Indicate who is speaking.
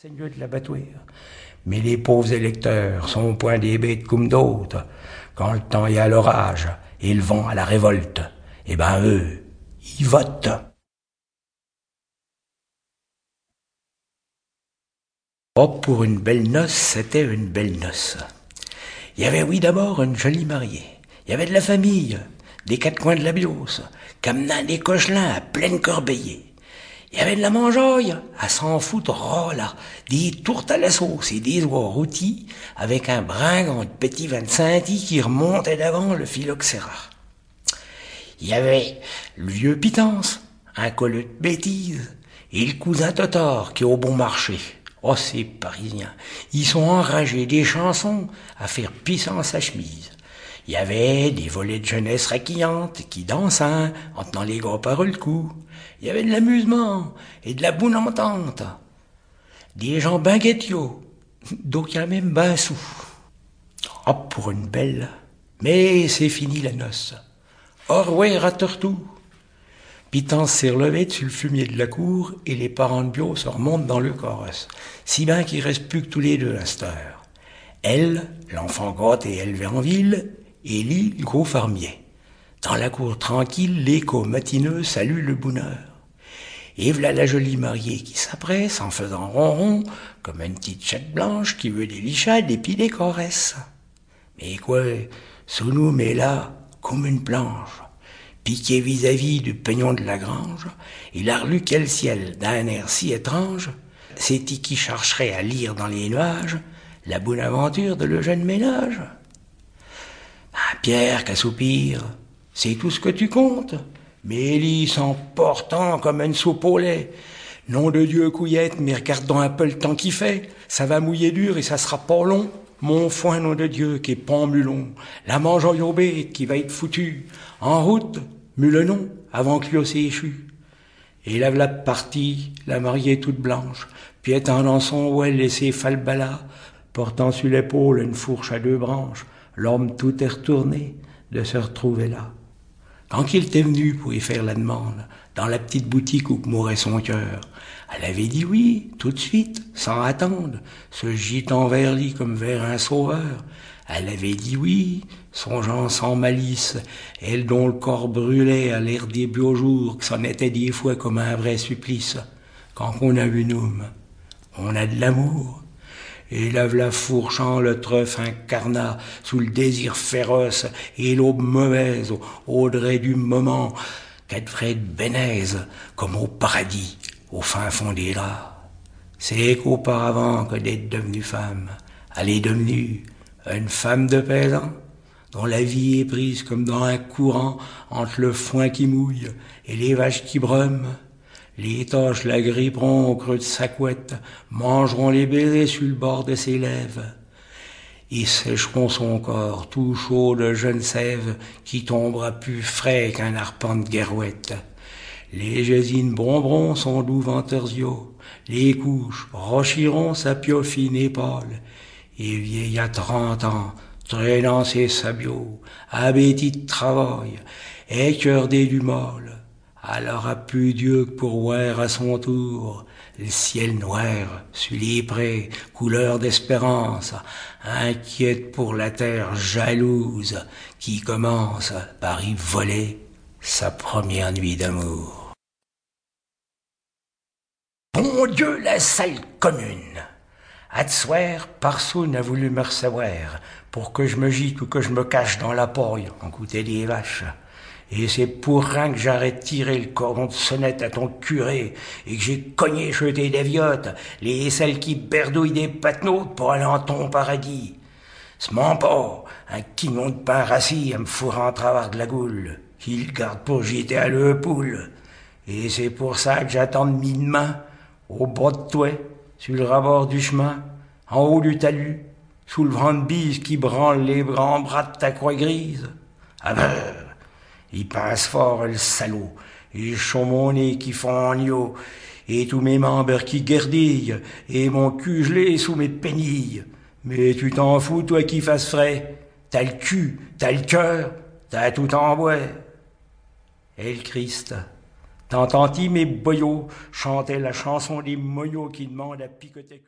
Speaker 1: Seigneur de l'abattoir. Mais les pauvres électeurs sont point des bêtes comme d'autres. Quand le temps est à l'orage et le vent à la révolte, eh ben eux, ils votent. Oh, pour une belle noce, c'était une belle noce. Il y avait, oui, d'abord une jolie mariée. Il y avait de la famille, des quatre coins de la biose, comme des cochelins à pleine corbeillée. Il y avait de la mangeoille, à s'en foutre, oh là, des tourtes à la sauce et des oies rôtis, avec un bringon de petit 25 qui remontait d'avant le phylloxéra. Il y avait le vieux Pitance, un colleux de bêtises, et le cousin Totor qui est au bon marché. Oh, ces Parisiens, ils sont enragés des chansons à faire en sa chemise. Il y avait des volets de jeunesse raquillantes qui dansaient en tenant les gros par le cou. Il y avait de l'amusement et de la bonne entente. Des gens ben guettiaux, d'aucun même ben sous. Oh, pour une belle. Mais c'est fini la noce. Orway tout. Pitance s'est relevé sur le fumier de la cour et les parents de Bio se remontent dans le corps. Si bien qu'il reste plus que tous les deux à cette heure. Elle, l'enfant grotte et élevé en ville, le gros fermier. Dans la cour tranquille, l'écho matineux salue le bonheur. Et voilà la jolie mariée qui s'appresse en faisant ronron, comme une petite chatte blanche qui veut des lichades et puis des caresses. Mais quoi, sous nous met là, comme une planche, piquée vis-à-vis du peignon de la grange, il a relu quel ciel d'un air si étrange, c'est qui chercherait à lire dans les nuages la bonne aventure de le jeune ménage. Ah, Pierre qu'à soupir, c'est tout ce que tu comptes Mélis en portant comme une soupe au lait. Nom de Dieu, couillette, mais regardons un peu le temps qui fait. Ça va mouiller dur et ça sera pas long. Mon foin, nom de Dieu, qui est pambulon. La mange bête qui va être foutue. En route, mulenon, avant que lui aussi échu. Et la voilà partie, la mariée toute blanche, puis étendant son ouel et ses falbalas, portant sur l'épaule une fourche à deux branches, l'homme tout est retourné de se retrouver là. Quand il était venu pour y faire la demande, dans la petite boutique où mourait son cœur, elle avait dit oui, tout de suite, sans attendre, se gitant vers lui comme vers un sauveur. Elle avait dit oui, songeant sans malice, elle dont le corps brûlait à l'air des beaux jours, que c'en était des fois comme un vrai supplice. Quand on a une homme, on a de l'amour, et lave la fourchant le trèfle incarnat sous le désir féroce et l'aube mauvaise au dret du moment qu'Edfred Bénaise comme au paradis au fin fond des draps. C'est qu'auparavant que d'être devenue femme, elle est devenue une femme de paysan dont la vie est prise comme dans un courant entre le foin qui mouille et les vaches qui brument les toches la gripperont au creux de sa couette, mangeront les baisers sur le bord de ses lèvres. Ils sécheront son corps tout chaud de jeune sève qui tombera plus frais qu'un arpent de guerouette. Les gésines bomberont son doux ventersio, les couches rochiront sa piofine épaule, et vieille à trente ans, traînant ses sabots, abéti de travail, écœurdé du molle, alors a plus Dieu pour voir à son tour le ciel noir sur les couleur d'espérance, inquiète pour la terre jalouse qui commence par y voler sa première nuit d'amour. Bon Dieu, la salle commune! soir, Parsoun a voulu me recevoir pour que je me gîte ou que je me cache dans la paille en goûter des vaches. Et c'est pour rien que j'arrête tirer le cordon de sonnette à ton curé et que j'ai cogné jeté des viottes, les celles qui berdouillent des patenotes pour aller en ton paradis. Ce pas, un quignon de pain rassis à me fourrer en travers de la goule. Il garde pour jeter à le poule. Et c'est pour ça que j'attends de mine main, au bord de toi, sur le rabord du chemin, en haut du talus, sous le vent de bise qui branle les grands bras de ta croix grise. Il passe fort, le salaud. Et mon nez qui font en et tous mes membres qui guerdillent, et mon cul gelé sous mes pénilles. Mais tu t'en fous, toi qui fasses frais. T'as le cul, t'as le cœur, t'as tout en bois. Et le Christ, T'entends-tu mes boyaux? Chanter la chanson des moyaux qui demandent à picoter.